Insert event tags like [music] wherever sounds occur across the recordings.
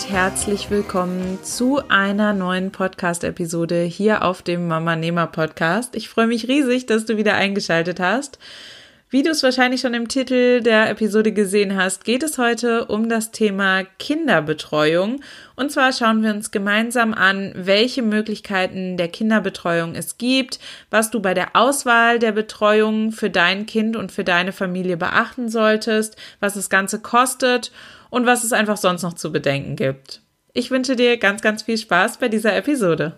Und herzlich willkommen zu einer neuen Podcast-Episode hier auf dem Mama Nehmer Podcast. Ich freue mich riesig, dass du wieder eingeschaltet hast. Wie du es wahrscheinlich schon im Titel der Episode gesehen hast, geht es heute um das Thema Kinderbetreuung. Und zwar schauen wir uns gemeinsam an, welche Möglichkeiten der Kinderbetreuung es gibt, was du bei der Auswahl der Betreuung für dein Kind und für deine Familie beachten solltest, was das Ganze kostet und was es einfach sonst noch zu bedenken gibt. Ich wünsche dir ganz, ganz viel Spaß bei dieser Episode.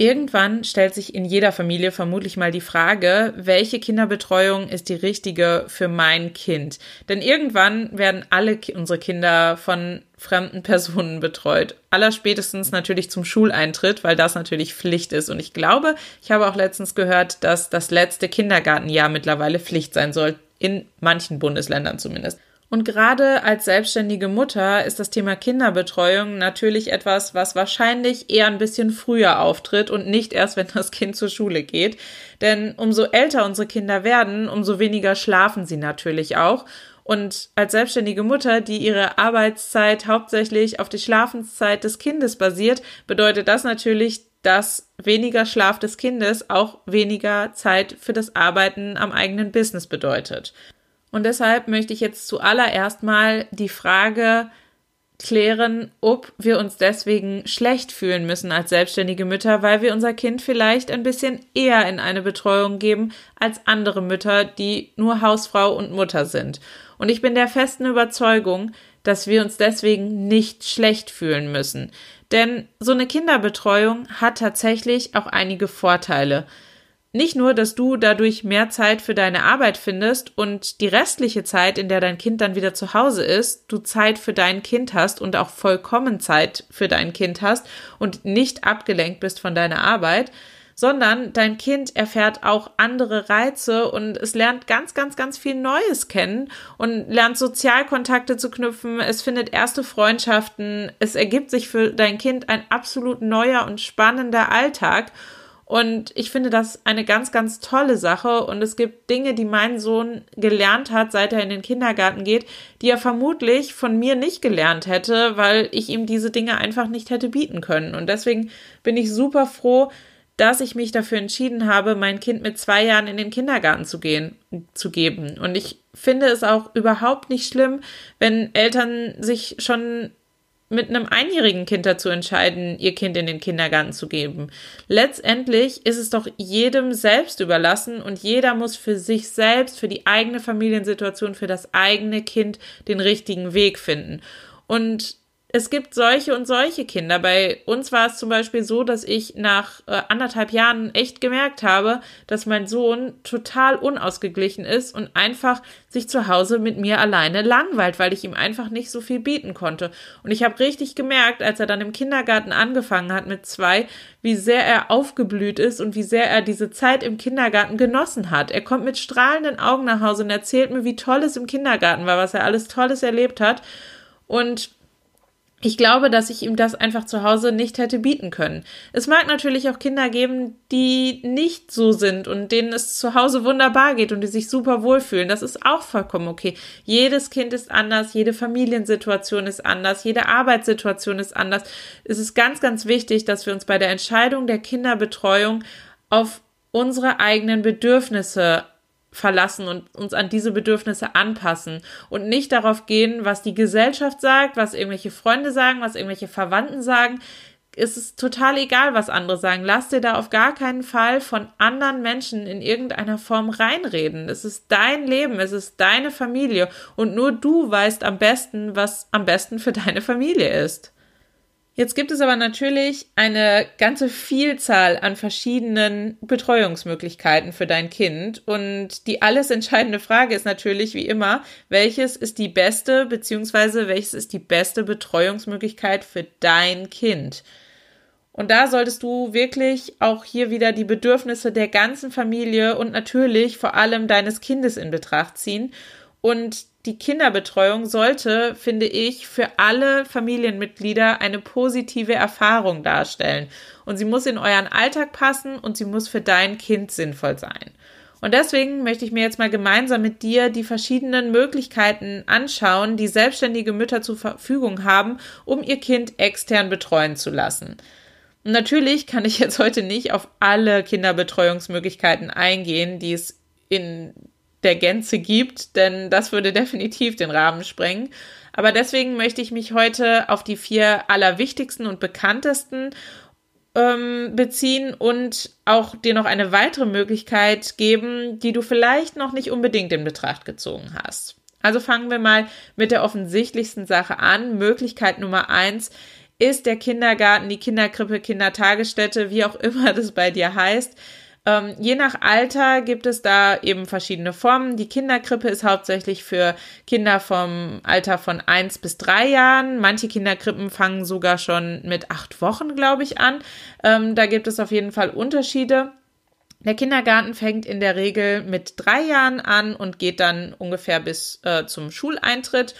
Irgendwann stellt sich in jeder Familie vermutlich mal die Frage, welche Kinderbetreuung ist die richtige für mein Kind? Denn irgendwann werden alle unsere Kinder von fremden [laughs] Personen betreut. Allerspätestens natürlich zum Schuleintritt, weil das natürlich Pflicht ist. Und ich glaube, ich habe auch letztens gehört, dass das letzte Kindergartenjahr mittlerweile Pflicht sein soll. In manchen Bundesländern zumindest. Und gerade als selbstständige Mutter ist das Thema Kinderbetreuung natürlich etwas, was wahrscheinlich eher ein bisschen früher auftritt und nicht erst, wenn das Kind zur Schule geht. Denn umso älter unsere Kinder werden, umso weniger schlafen sie natürlich auch. Und als selbstständige Mutter, die ihre Arbeitszeit hauptsächlich auf die Schlafenszeit des Kindes basiert, bedeutet das natürlich, dass weniger Schlaf des Kindes auch weniger Zeit für das Arbeiten am eigenen Business bedeutet. Und deshalb möchte ich jetzt zuallererst mal die Frage klären, ob wir uns deswegen schlecht fühlen müssen als selbstständige Mütter, weil wir unser Kind vielleicht ein bisschen eher in eine Betreuung geben als andere Mütter, die nur Hausfrau und Mutter sind. Und ich bin der festen Überzeugung, dass wir uns deswegen nicht schlecht fühlen müssen. Denn so eine Kinderbetreuung hat tatsächlich auch einige Vorteile nicht nur, dass du dadurch mehr Zeit für deine Arbeit findest und die restliche Zeit, in der dein Kind dann wieder zu Hause ist, du Zeit für dein Kind hast und auch vollkommen Zeit für dein Kind hast und nicht abgelenkt bist von deiner Arbeit, sondern dein Kind erfährt auch andere Reize und es lernt ganz, ganz, ganz viel Neues kennen und lernt Sozialkontakte zu knüpfen, es findet erste Freundschaften, es ergibt sich für dein Kind ein absolut neuer und spannender Alltag und ich finde das eine ganz, ganz tolle Sache. Und es gibt Dinge, die mein Sohn gelernt hat, seit er in den Kindergarten geht, die er vermutlich von mir nicht gelernt hätte, weil ich ihm diese Dinge einfach nicht hätte bieten können. Und deswegen bin ich super froh, dass ich mich dafür entschieden habe, mein Kind mit zwei Jahren in den Kindergarten zu gehen, zu geben. Und ich finde es auch überhaupt nicht schlimm, wenn Eltern sich schon mit einem einjährigen Kind dazu entscheiden, ihr Kind in den Kindergarten zu geben. Letztendlich ist es doch jedem selbst überlassen und jeder muss für sich selbst, für die eigene Familiensituation, für das eigene Kind den richtigen Weg finden. Und es gibt solche und solche Kinder. Bei uns war es zum Beispiel so, dass ich nach äh, anderthalb Jahren echt gemerkt habe, dass mein Sohn total unausgeglichen ist und einfach sich zu Hause mit mir alleine langweilt, weil ich ihm einfach nicht so viel bieten konnte. Und ich habe richtig gemerkt, als er dann im Kindergarten angefangen hat mit zwei, wie sehr er aufgeblüht ist und wie sehr er diese Zeit im Kindergarten genossen hat. Er kommt mit strahlenden Augen nach Hause und erzählt mir, wie toll es im Kindergarten war, was er alles Tolles erlebt hat. Und ich glaube, dass ich ihm das einfach zu Hause nicht hätte bieten können. Es mag natürlich auch Kinder geben, die nicht so sind und denen es zu Hause wunderbar geht und die sich super wohlfühlen. Das ist auch vollkommen okay. Jedes Kind ist anders, jede Familiensituation ist anders, jede Arbeitssituation ist anders. Es ist ganz, ganz wichtig, dass wir uns bei der Entscheidung der Kinderbetreuung auf unsere eigenen Bedürfnisse verlassen und uns an diese Bedürfnisse anpassen und nicht darauf gehen, was die Gesellschaft sagt, was irgendwelche Freunde sagen, was irgendwelche Verwandten sagen. Es ist total egal, was andere sagen. Lass dir da auf gar keinen Fall von anderen Menschen in irgendeiner Form reinreden. Es ist dein Leben, es ist deine Familie und nur du weißt am besten, was am besten für deine Familie ist. Jetzt gibt es aber natürlich eine ganze Vielzahl an verschiedenen Betreuungsmöglichkeiten für dein Kind. Und die alles entscheidende Frage ist natürlich wie immer, welches ist die beste beziehungsweise welches ist die beste Betreuungsmöglichkeit für dein Kind? Und da solltest du wirklich auch hier wieder die Bedürfnisse der ganzen Familie und natürlich vor allem deines Kindes in Betracht ziehen und die Kinderbetreuung sollte, finde ich, für alle Familienmitglieder eine positive Erfahrung darstellen. Und sie muss in euren Alltag passen und sie muss für dein Kind sinnvoll sein. Und deswegen möchte ich mir jetzt mal gemeinsam mit dir die verschiedenen Möglichkeiten anschauen, die selbstständige Mütter zur Verfügung haben, um ihr Kind extern betreuen zu lassen. Und natürlich kann ich jetzt heute nicht auf alle Kinderbetreuungsmöglichkeiten eingehen, die es in der Gänze gibt, denn das würde definitiv den Rahmen sprengen. Aber deswegen möchte ich mich heute auf die vier allerwichtigsten und bekanntesten ähm, beziehen und auch dir noch eine weitere Möglichkeit geben, die du vielleicht noch nicht unbedingt in Betracht gezogen hast. Also fangen wir mal mit der offensichtlichsten Sache an. Möglichkeit Nummer eins ist der Kindergarten, die Kinderkrippe, Kindertagesstätte, wie auch immer [laughs] das bei dir heißt. Ähm, je nach Alter gibt es da eben verschiedene Formen. Die Kinderkrippe ist hauptsächlich für Kinder vom Alter von eins bis drei Jahren. Manche Kinderkrippen fangen sogar schon mit acht Wochen, glaube ich, an. Ähm, da gibt es auf jeden Fall Unterschiede. Der Kindergarten fängt in der Regel mit drei Jahren an und geht dann ungefähr bis äh, zum Schuleintritt.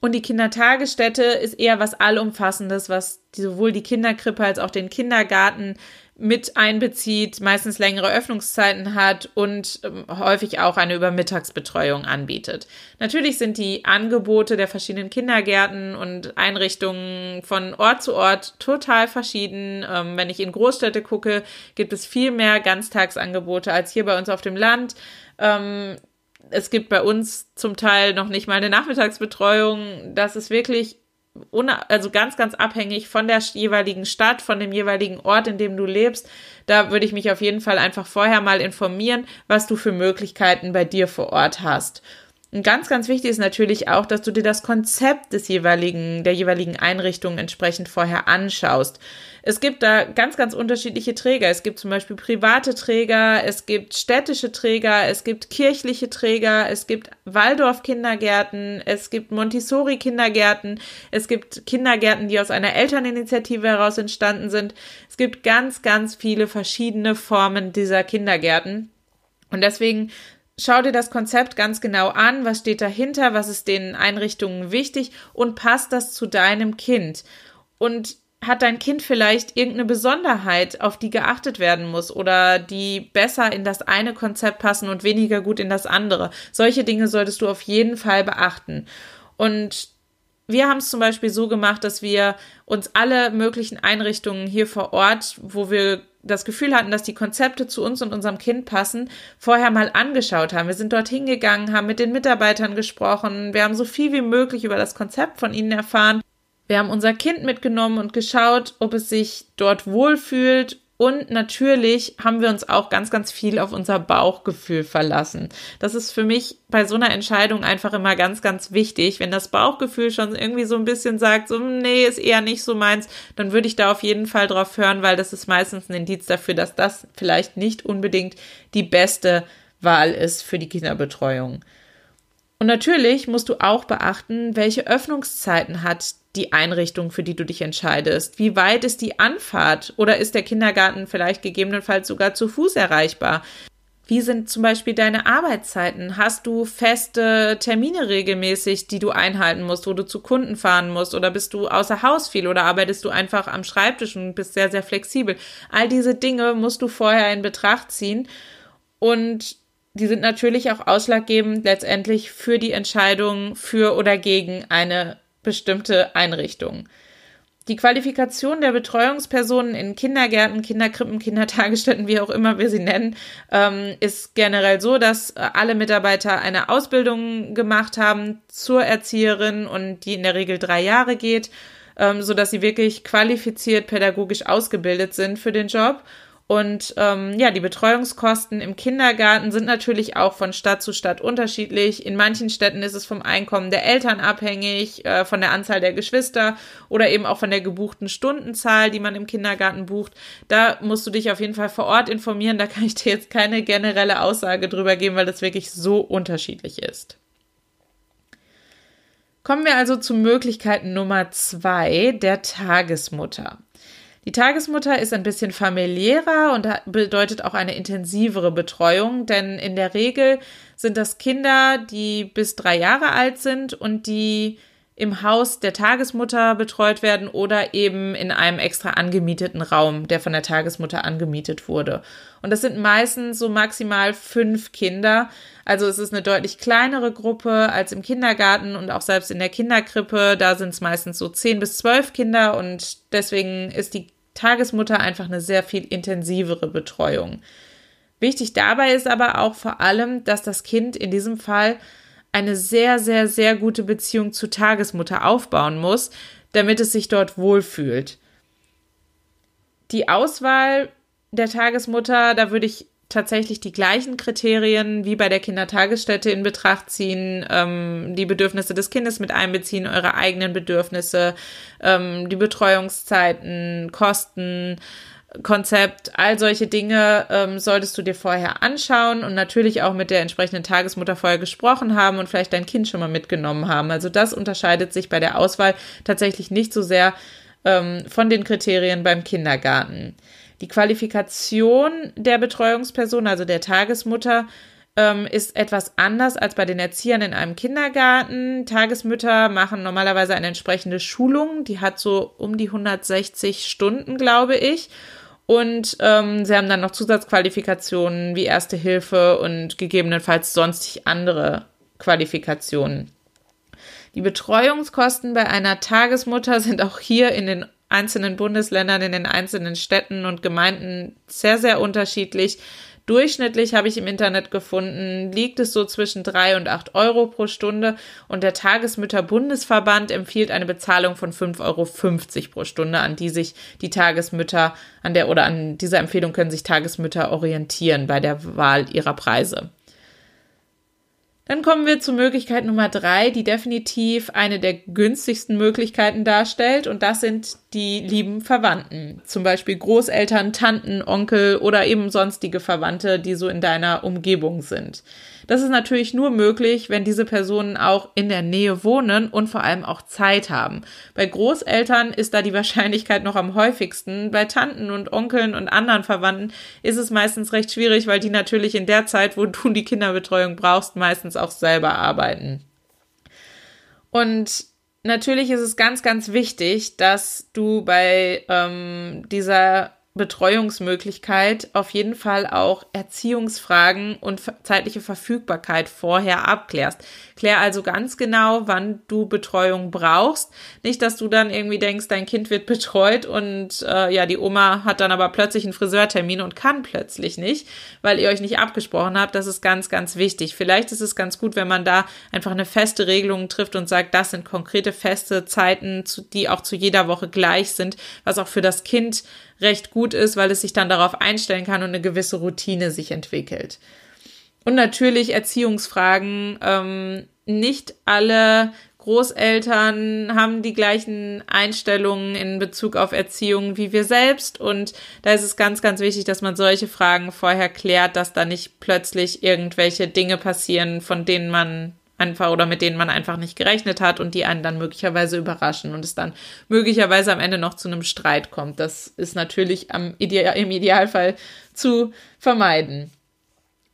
Und die Kindertagesstätte ist eher was Allumfassendes, was sowohl die Kinderkrippe als auch den Kindergarten mit einbezieht, meistens längere Öffnungszeiten hat und ähm, häufig auch eine Übermittagsbetreuung anbietet. Natürlich sind die Angebote der verschiedenen Kindergärten und Einrichtungen von Ort zu Ort total verschieden. Ähm, wenn ich in Großstädte gucke, gibt es viel mehr Ganztagsangebote als hier bei uns auf dem Land. Ähm, es gibt bei uns zum Teil noch nicht mal eine Nachmittagsbetreuung. Das ist wirklich also ganz, ganz abhängig von der jeweiligen Stadt, von dem jeweiligen Ort, in dem du lebst. Da würde ich mich auf jeden Fall einfach vorher mal informieren, was du für Möglichkeiten bei dir vor Ort hast. Und ganz, ganz wichtig ist natürlich auch, dass du dir das Konzept des jeweiligen, der jeweiligen Einrichtung entsprechend vorher anschaust. Es gibt da ganz, ganz unterschiedliche Träger. Es gibt zum Beispiel private Träger, es gibt städtische Träger, es gibt kirchliche Träger, es gibt Waldorf-Kindergärten, es gibt Montessori-Kindergärten, es gibt Kindergärten, die aus einer Elterninitiative heraus entstanden sind. Es gibt ganz, ganz viele verschiedene Formen dieser Kindergärten. Und deswegen Schau dir das Konzept ganz genau an, was steht dahinter, was ist den Einrichtungen wichtig und passt das zu deinem Kind. Und hat dein Kind vielleicht irgendeine Besonderheit, auf die geachtet werden muss oder die besser in das eine Konzept passen und weniger gut in das andere? Solche Dinge solltest du auf jeden Fall beachten. Und wir haben es zum Beispiel so gemacht, dass wir uns alle möglichen Einrichtungen hier vor Ort, wo wir das Gefühl hatten, dass die Konzepte zu uns und unserem Kind passen, vorher mal angeschaut haben. Wir sind dorthin gegangen, haben mit den Mitarbeitern gesprochen, wir haben so viel wie möglich über das Konzept von ihnen erfahren. Wir haben unser Kind mitgenommen und geschaut, ob es sich dort wohlfühlt und natürlich haben wir uns auch ganz, ganz viel auf unser Bauchgefühl verlassen. Das ist für mich bei so einer Entscheidung einfach immer ganz, ganz wichtig. Wenn das Bauchgefühl schon irgendwie so ein bisschen sagt, so, nee, ist eher nicht so meins, dann würde ich da auf jeden Fall drauf hören, weil das ist meistens ein Indiz dafür, dass das vielleicht nicht unbedingt die beste Wahl ist für die Kinderbetreuung. Und natürlich musst du auch beachten, welche Öffnungszeiten hat die Einrichtung, für die du dich entscheidest? Wie weit ist die Anfahrt oder ist der Kindergarten vielleicht gegebenenfalls sogar zu Fuß erreichbar? Wie sind zum Beispiel deine Arbeitszeiten? Hast du feste Termine regelmäßig, die du einhalten musst, wo du zu Kunden fahren musst? Oder bist du außer Haus viel oder arbeitest du einfach am Schreibtisch und bist sehr, sehr flexibel? All diese Dinge musst du vorher in Betracht ziehen. Und die sind natürlich auch ausschlaggebend letztendlich für die Entscheidung für oder gegen eine bestimmte Einrichtungen. Die Qualifikation der Betreuungspersonen in Kindergärten, Kinderkrippen, Kindertagesstätten, wie auch immer wir sie nennen, ähm, ist generell so, dass äh, alle Mitarbeiter eine Ausbildung gemacht haben zur Erzieherin und die in der Regel drei Jahre geht, ähm, so dass sie wirklich qualifiziert pädagogisch ausgebildet sind für den Job Und ähm, ja, die Betreuungskosten im Kindergarten sind natürlich auch von Stadt zu Stadt unterschiedlich. In manchen Städten ist es vom Einkommen der Eltern abhängig, äh, von der Anzahl der Geschwister oder eben auch von der gebuchten Stundenzahl, die man im Kindergarten bucht. Da musst du dich auf jeden Fall vor Ort informieren. Da kann ich dir jetzt keine generelle Aussage drüber geben, weil das wirklich so unterschiedlich ist. Kommen wir also zu Möglichkeit Nummer zwei, der Tagesmutter. Die Tagesmutter ist ein bisschen familiärer und bedeutet auch eine intensivere Betreuung, denn in der Regel sind das Kinder, die bis drei Jahre alt sind und die im Haus der Tagesmutter betreut werden oder eben in einem extra angemieteten Raum, der von der Tagesmutter angemietet wurde. Und das sind meistens so maximal fünf Kinder. Also es ist eine deutlich kleinere Gruppe als im Kindergarten und auch selbst in der Kinderkrippe. Da sind es meistens so zehn bis zwölf Kinder und deswegen ist die Tagesmutter einfach eine sehr viel intensivere Betreuung. Wichtig dabei ist aber auch vor allem, dass das Kind in diesem Fall eine sehr, sehr, sehr gute Beziehung zur Tagesmutter aufbauen muss, damit es sich dort wohlfühlt. Die Auswahl der Tagesmutter, da würde ich tatsächlich die gleichen Kriterien wie bei der Kindertagesstätte in Betracht ziehen, ähm, die Bedürfnisse des Kindes mit einbeziehen, eure eigenen Bedürfnisse, ähm, die Betreuungszeiten, Kosten, Konzept, all solche Dinge ähm, solltest du dir vorher anschauen und natürlich auch mit der entsprechenden Tagesmutter vorher gesprochen haben und vielleicht dein Kind schon mal mitgenommen haben. Also das unterscheidet sich bei der Auswahl tatsächlich nicht so sehr ähm, von den Kriterien beim Kindergarten. Die Qualifikation der Betreuungsperson, also der Tagesmutter, ähm, ist etwas anders als bei den Erziehern in einem Kindergarten. Tagesmütter machen normalerweise eine entsprechende Schulung, die hat so um die 160 Stunden, glaube ich. Und ähm, sie haben dann noch Zusatzqualifikationen wie Erste Hilfe und gegebenenfalls sonstig andere Qualifikationen. Die Betreuungskosten bei einer Tagesmutter sind auch hier in den einzelnen Bundesländern, in den einzelnen Städten und Gemeinden sehr, sehr unterschiedlich. Durchschnittlich habe ich im Internet gefunden, liegt es so zwischen drei und acht Euro pro Stunde und der Tagesmütter-Bundesverband empfiehlt eine Bezahlung von 5,50 Euro pro Stunde, an die sich die Tagesmütter an der oder an dieser Empfehlung können sich Tagesmütter orientieren bei der Wahl ihrer Preise. Dann kommen wir zur Möglichkeit Nummer drei, die definitiv eine der günstigsten Möglichkeiten darstellt. Und das sind die lieben Verwandten. Zum Beispiel Großeltern, Tanten, Onkel oder eben sonstige Verwandte, die so in deiner Umgebung sind. Das ist natürlich nur möglich, wenn diese Personen auch in der Nähe wohnen und vor allem auch Zeit haben. Bei Großeltern ist da die Wahrscheinlichkeit noch am häufigsten. Bei Tanten und Onkeln und anderen Verwandten ist es meistens recht schwierig, weil die natürlich in der Zeit, wo du die Kinderbetreuung brauchst, meistens auch selber arbeiten. Und natürlich ist es ganz, ganz wichtig, dass du bei ähm, dieser Betreuungsmöglichkeit auf jeden Fall auch Erziehungsfragen und zeitliche Verfügbarkeit vorher abklärst. Klär also ganz genau, wann du Betreuung brauchst. Nicht, dass du dann irgendwie denkst, dein Kind wird betreut und äh, ja, die Oma hat dann aber plötzlich einen Friseurtermin und kann plötzlich nicht, weil ihr euch nicht abgesprochen habt. Das ist ganz, ganz wichtig. Vielleicht ist es ganz gut, wenn man da einfach eine feste Regelung trifft und sagt, das sind konkrete feste Zeiten, die auch zu jeder Woche gleich sind, was auch für das Kind recht gut ist, weil es sich dann darauf einstellen kann und eine gewisse Routine sich entwickelt. Und natürlich Erziehungsfragen. Ähm, nicht alle Großeltern haben die gleichen Einstellungen in Bezug auf Erziehung wie wir selbst. Und da ist es ganz, ganz wichtig, dass man solche Fragen vorher klärt, dass da nicht plötzlich irgendwelche Dinge passieren, von denen man einfach oder mit denen man einfach nicht gerechnet hat und die einen dann möglicherweise überraschen und es dann möglicherweise am Ende noch zu einem Streit kommt. Das ist natürlich am Ideal, im Idealfall zu vermeiden.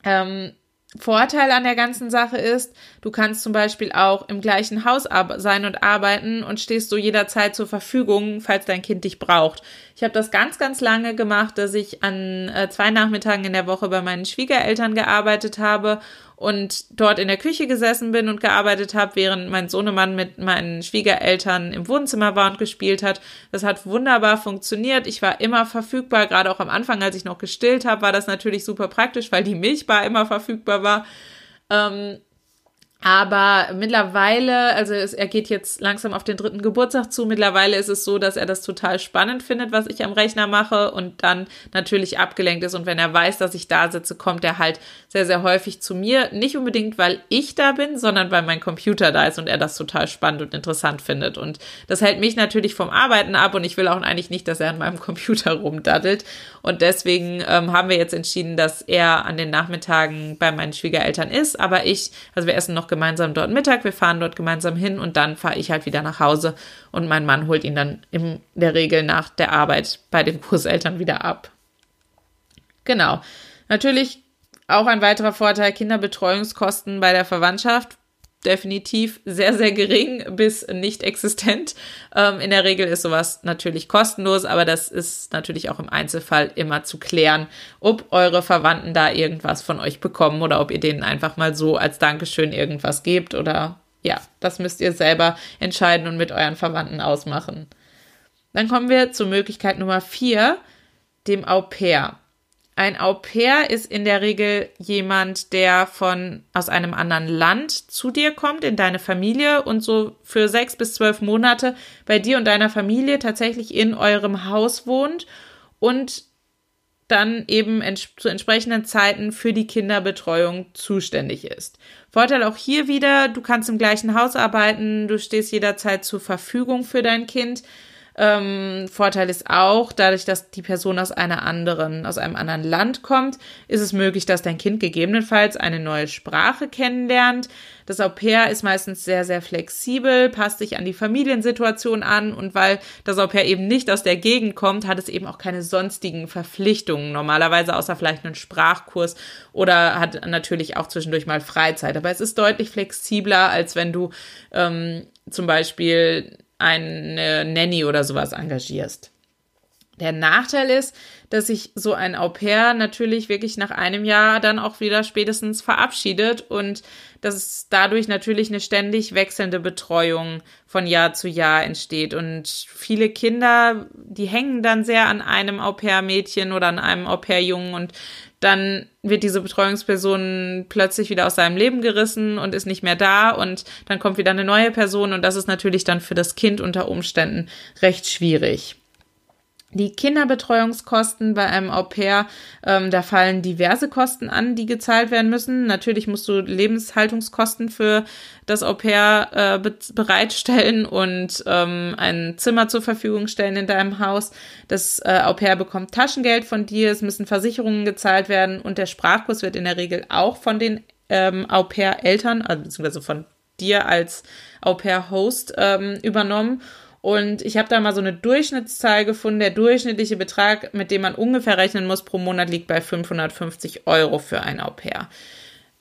Ähm, Vorteil an der ganzen Sache ist, du kannst zum Beispiel auch im gleichen Haus sein und arbeiten und stehst so jederzeit zur Verfügung, falls dein Kind dich braucht. Ich habe das ganz, ganz lange gemacht, dass ich an äh, zwei Nachmittagen in der Woche bei meinen Schwiegereltern gearbeitet habe und dort in der Küche gesessen bin und gearbeitet habe, während mein Sohnemann mit meinen Schwiegereltern im Wohnzimmer war und gespielt hat. Das hat wunderbar funktioniert. Ich war immer verfügbar, gerade auch am Anfang, als ich noch gestillt habe, war das natürlich super praktisch, weil die Milchbar immer verfügbar war. Ähm, Aber mittlerweile, also es, er geht jetzt langsam auf den dritten Geburtstag zu. Mittlerweile ist es so, dass er das total spannend findet, was ich am Rechner mache und dann natürlich abgelenkt ist. Und wenn er weiß, dass ich da sitze, kommt er halt sehr, sehr häufig zu mir. Nicht unbedingt, weil ich da bin, sondern weil mein Computer da ist und er das total spannend und interessant findet. Und das hält mich natürlich vom Arbeiten ab und ich will auch eigentlich nicht, dass er an meinem [laughs] Computer rumdaddelt. Und deswegen ähm, haben wir jetzt entschieden, dass er an den Nachmittagen bei meinen Schwiegereltern ist. Aber ich, also wir essen noch gemeinsam dort Mittag, wir fahren dort gemeinsam hin und dann fahre ich halt wieder nach Hause und mein Mann holt ihn dann in der Regel nach der Arbeit bei den [laughs] Großeltern wieder ab. Genau. Natürlich auch ein weiterer Vorteil, Kinderbetreuungskosten bei der Verwandtschaft definitiv sehr, sehr gering bis nicht existent. Ähm, in der Regel ist sowas natürlich kostenlos, aber das ist natürlich auch im Einzelfall immer zu klären, ob eure Verwandten da irgendwas von euch bekommen oder ob ihr denen einfach mal so als Dankeschön irgendwas gebt oder ja, das müsst ihr selber entscheiden und mit euren Verwandten ausmachen. Dann kommen wir zur Möglichkeit Nummer vier, dem Au pair. Ein Au pair ist in der Regel jemand, der von aus einem anderen Land zu dir kommt, in deine Familie und so für sechs bis zwölf Monate bei dir und deiner Familie tatsächlich in eurem Haus wohnt und dann eben ents zu entsprechenden Zeiten für die Kinderbetreuung zuständig ist. Vorteil auch hier wieder, du kannst im gleichen Haus arbeiten, du stehst jederzeit zur Verfügung für dein Kind. Ähm, Vorteil ist auch, dadurch, dass die Person aus einer anderen, aus einem anderen Land kommt, ist es möglich, dass dein Kind gegebenenfalls eine neue Sprache kennenlernt. Das Au pair ist meistens sehr, sehr flexibel, passt sich an die Familiensituation an und weil das Au pair eben nicht aus der Gegend kommt, hat es eben auch keine sonstigen Verpflichtungen normalerweise, außer vielleicht einen Sprachkurs oder hat natürlich auch zwischendurch mal Freizeit. Aber es ist deutlich flexibler, als wenn du ähm, zum Beispiel eine Nanny oder sowas engagierst. Der Nachteil ist, dass sich so ein Au pair natürlich wirklich nach einem Jahr dann auch wieder spätestens verabschiedet und dass es dadurch natürlich eine ständig wechselnde Betreuung von Jahr zu Jahr entsteht. Und viele Kinder, die hängen dann sehr an einem Au pair Mädchen oder an einem Au pair Jungen und dann wird diese Betreuungsperson plötzlich wieder aus seinem Leben gerissen und ist nicht mehr da und dann kommt wieder eine neue Person und das ist natürlich dann für das Kind unter Umständen recht schwierig. Die Kinderbetreuungskosten bei einem Au pair, ähm, da fallen diverse Kosten an, die gezahlt werden müssen. Natürlich musst du Lebenshaltungskosten für das Au pair äh, be bereitstellen und ähm, ein Zimmer zur Verfügung stellen in deinem Haus. Das äh, Au pair bekommt Taschengeld von dir, es müssen Versicherungen gezahlt werden und der Sprachkurs wird in der Regel auch von den ähm, Au pair-Eltern, also beziehungsweise von dir als Au pair-Host ähm, übernommen. Und ich habe da mal so eine Durchschnittszahl gefunden. Der durchschnittliche Betrag, mit dem man ungefähr rechnen muss pro Monat, liegt bei 550 Euro für ein Au pair.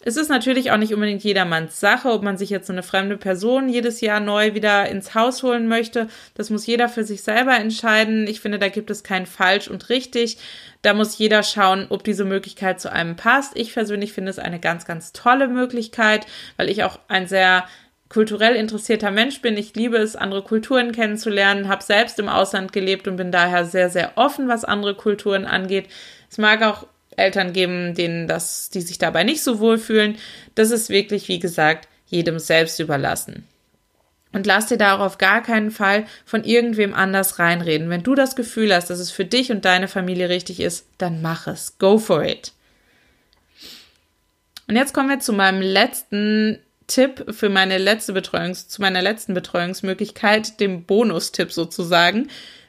Es ist natürlich auch nicht unbedingt jedermanns Sache, ob man sich jetzt so eine fremde Person jedes Jahr neu wieder ins Haus holen möchte. Das muss jeder für sich selber entscheiden. Ich finde, da gibt es kein falsch und richtig. Da muss jeder schauen, ob diese Möglichkeit zu einem passt. Ich persönlich finde es eine ganz, ganz tolle Möglichkeit, weil ich auch ein sehr kulturell interessierter Mensch bin. Ich liebe es, andere Kulturen kennenzulernen, habe selbst im Ausland gelebt und bin daher sehr, sehr offen, was andere Kulturen angeht. Es mag auch Eltern geben, denen das, die sich dabei nicht so wohlfühlen. Das ist wirklich, wie gesagt, jedem selbst überlassen. Und lass dir da auch auf gar keinen Fall von irgendwem anders reinreden. Wenn du das Gefühl hast, dass es für dich und deine Familie richtig ist, dann mach es. Go for it. Und jetzt kommen wir zu meinem letzten Tipp für meine letzte Betreuungs, zu meiner letzten Betreuungsmöglichkeit, dem Bonustipp sozusagen,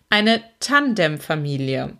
eine Tandemfamilie.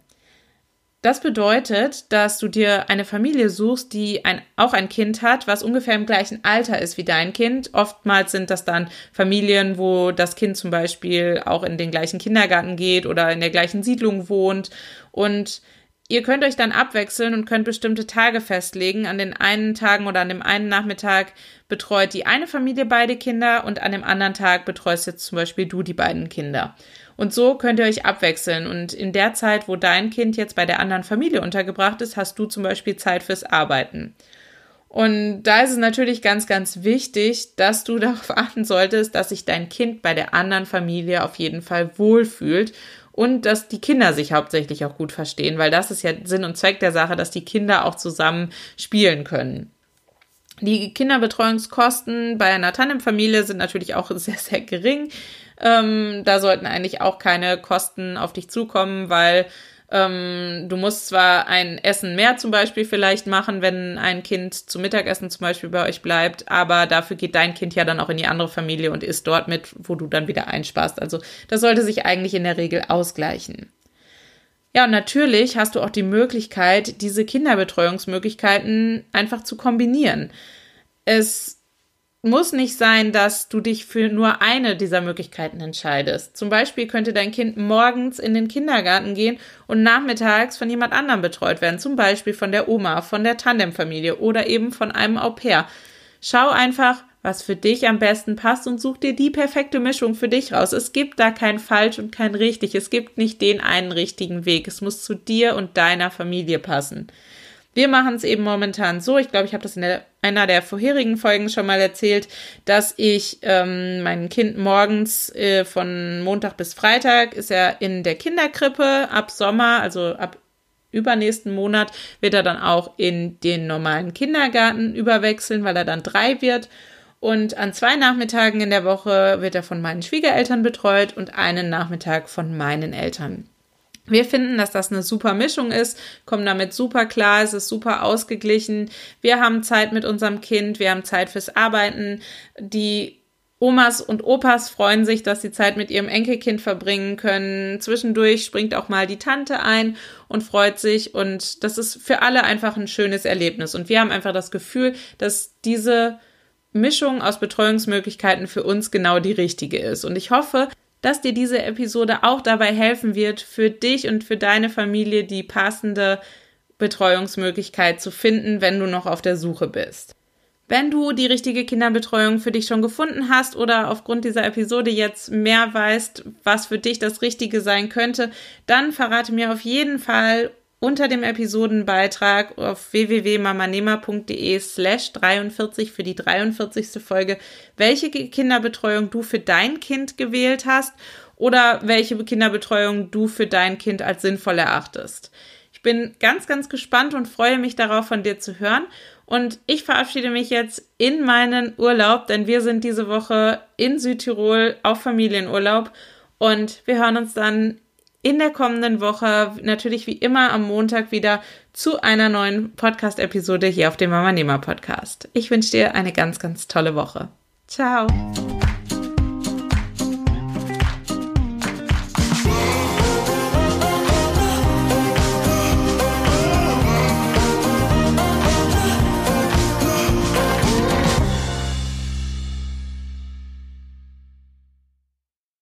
Das bedeutet, dass du dir eine Familie suchst, die ein, auch ein Kind hat, was ungefähr im gleichen Alter ist wie dein Kind. Oftmals sind das dann Familien, wo das Kind zum Beispiel auch in den gleichen Kindergarten geht oder in der gleichen Siedlung wohnt und Ihr könnt euch dann abwechseln und könnt bestimmte Tage festlegen. An den einen Tagen oder an dem einen Nachmittag betreut die eine Familie beide Kinder und an dem anderen Tag betreust jetzt zum Beispiel du die beiden Kinder. Und so könnt ihr euch abwechseln. Und in der Zeit, wo dein Kind jetzt bei der anderen Familie untergebracht ist, hast du zum Beispiel Zeit fürs Arbeiten. Und da ist es natürlich ganz, ganz wichtig, dass du [laughs] darauf achten solltest, dass sich dein Kind bei der anderen Familie auf jeden Fall wohlfühlt und dass die Kinder sich hauptsächlich auch gut verstehen, weil das ist ja Sinn und Zweck der Sache, dass die Kinder auch zusammen spielen können. Die Kinderbetreuungskosten bei einer Tandemfamilie sind natürlich auch [laughs] sehr, sehr gering. Ähm, da sollten eigentlich auch keine Kosten auf dich zukommen, weil ähm, du musst zwar ein Essen mehr zum Beispiel vielleicht machen, wenn ein Kind zum Mittagessen zum Beispiel bei euch bleibt, aber dafür geht dein Kind ja dann auch in die andere Familie und isst dort mit, wo du dann wieder einsparst. Also das sollte sich eigentlich in der Regel ausgleichen. Ja, und natürlich hast du auch die Möglichkeit, diese Kinderbetreuungsmöglichkeiten einfach zu kombinieren. Es muss nicht sein, dass du dich für nur eine dieser Möglichkeiten entscheidest. Zum Beispiel könnte dein Kind morgens in den Kindergarten gehen und nachmittags von jemand anderem betreut werden, zum Beispiel von der Oma, von der Tandemfamilie oder eben von einem Au pair. Schau einfach, was für dich am besten passt und such dir die perfekte Mischung für dich raus. Es gibt da kein falsch und kein richtig. Es gibt nicht den einen richtigen Weg. Es muss zu dir und deiner Familie passen. Wir machen es eben momentan so, ich glaube, ich habe das in der, einer der vorherigen Folgen schon mal erzählt, dass ich ähm, mein Kind morgens äh, von Montag bis Freitag ist er in der Kinderkrippe, ab Sommer, also ab übernächsten Monat wird er dann auch in den normalen Kindergarten überwechseln, weil er dann drei wird. Und an zwei Nachmittagen in der Woche wird er von meinen Schwiegereltern betreut und einen Nachmittag von meinen Eltern. Wir finden, dass das eine super Mischung ist, kommen damit super klar, es ist super ausgeglichen. Wir haben Zeit mit unserem Kind, wir haben Zeit fürs Arbeiten. Die Omas und Opas freuen sich, dass sie Zeit mit ihrem Enkelkind verbringen können. Zwischendurch springt auch mal die Tante ein und freut sich. Und das ist für alle einfach ein schönes Erlebnis. Und wir haben einfach das Gefühl, dass diese Mischung aus Betreuungsmöglichkeiten für uns genau die richtige ist. Und ich hoffe, dass dir diese Episode auch dabei helfen wird, für dich und für deine Familie die passende Betreuungsmöglichkeit zu finden, wenn du noch auf der Suche bist. Wenn du die richtige Kinderbetreuung für dich schon gefunden hast oder aufgrund dieser Episode jetzt mehr weißt, was für dich das Richtige sein könnte, dann verrate mir auf jeden Fall unter dem Episodenbeitrag auf www.mamanema.de slash 43 für die 43. Folge, welche Kinderbetreuung du für dein Kind gewählt hast oder welche Kinderbetreuung du für dein Kind als sinnvoll erachtest. Ich bin ganz, ganz gespannt und freue mich darauf, von dir zu hören. Und ich verabschiede mich jetzt in meinen Urlaub, denn wir sind diese Woche in Südtirol auf Familienurlaub und wir hören uns dann in der kommenden Woche natürlich wie immer am Montag wieder zu einer neuen Podcast-Episode hier auf dem Mama Nehmer Podcast. Ich wünsche dir eine ganz, ganz tolle Woche. Ciao.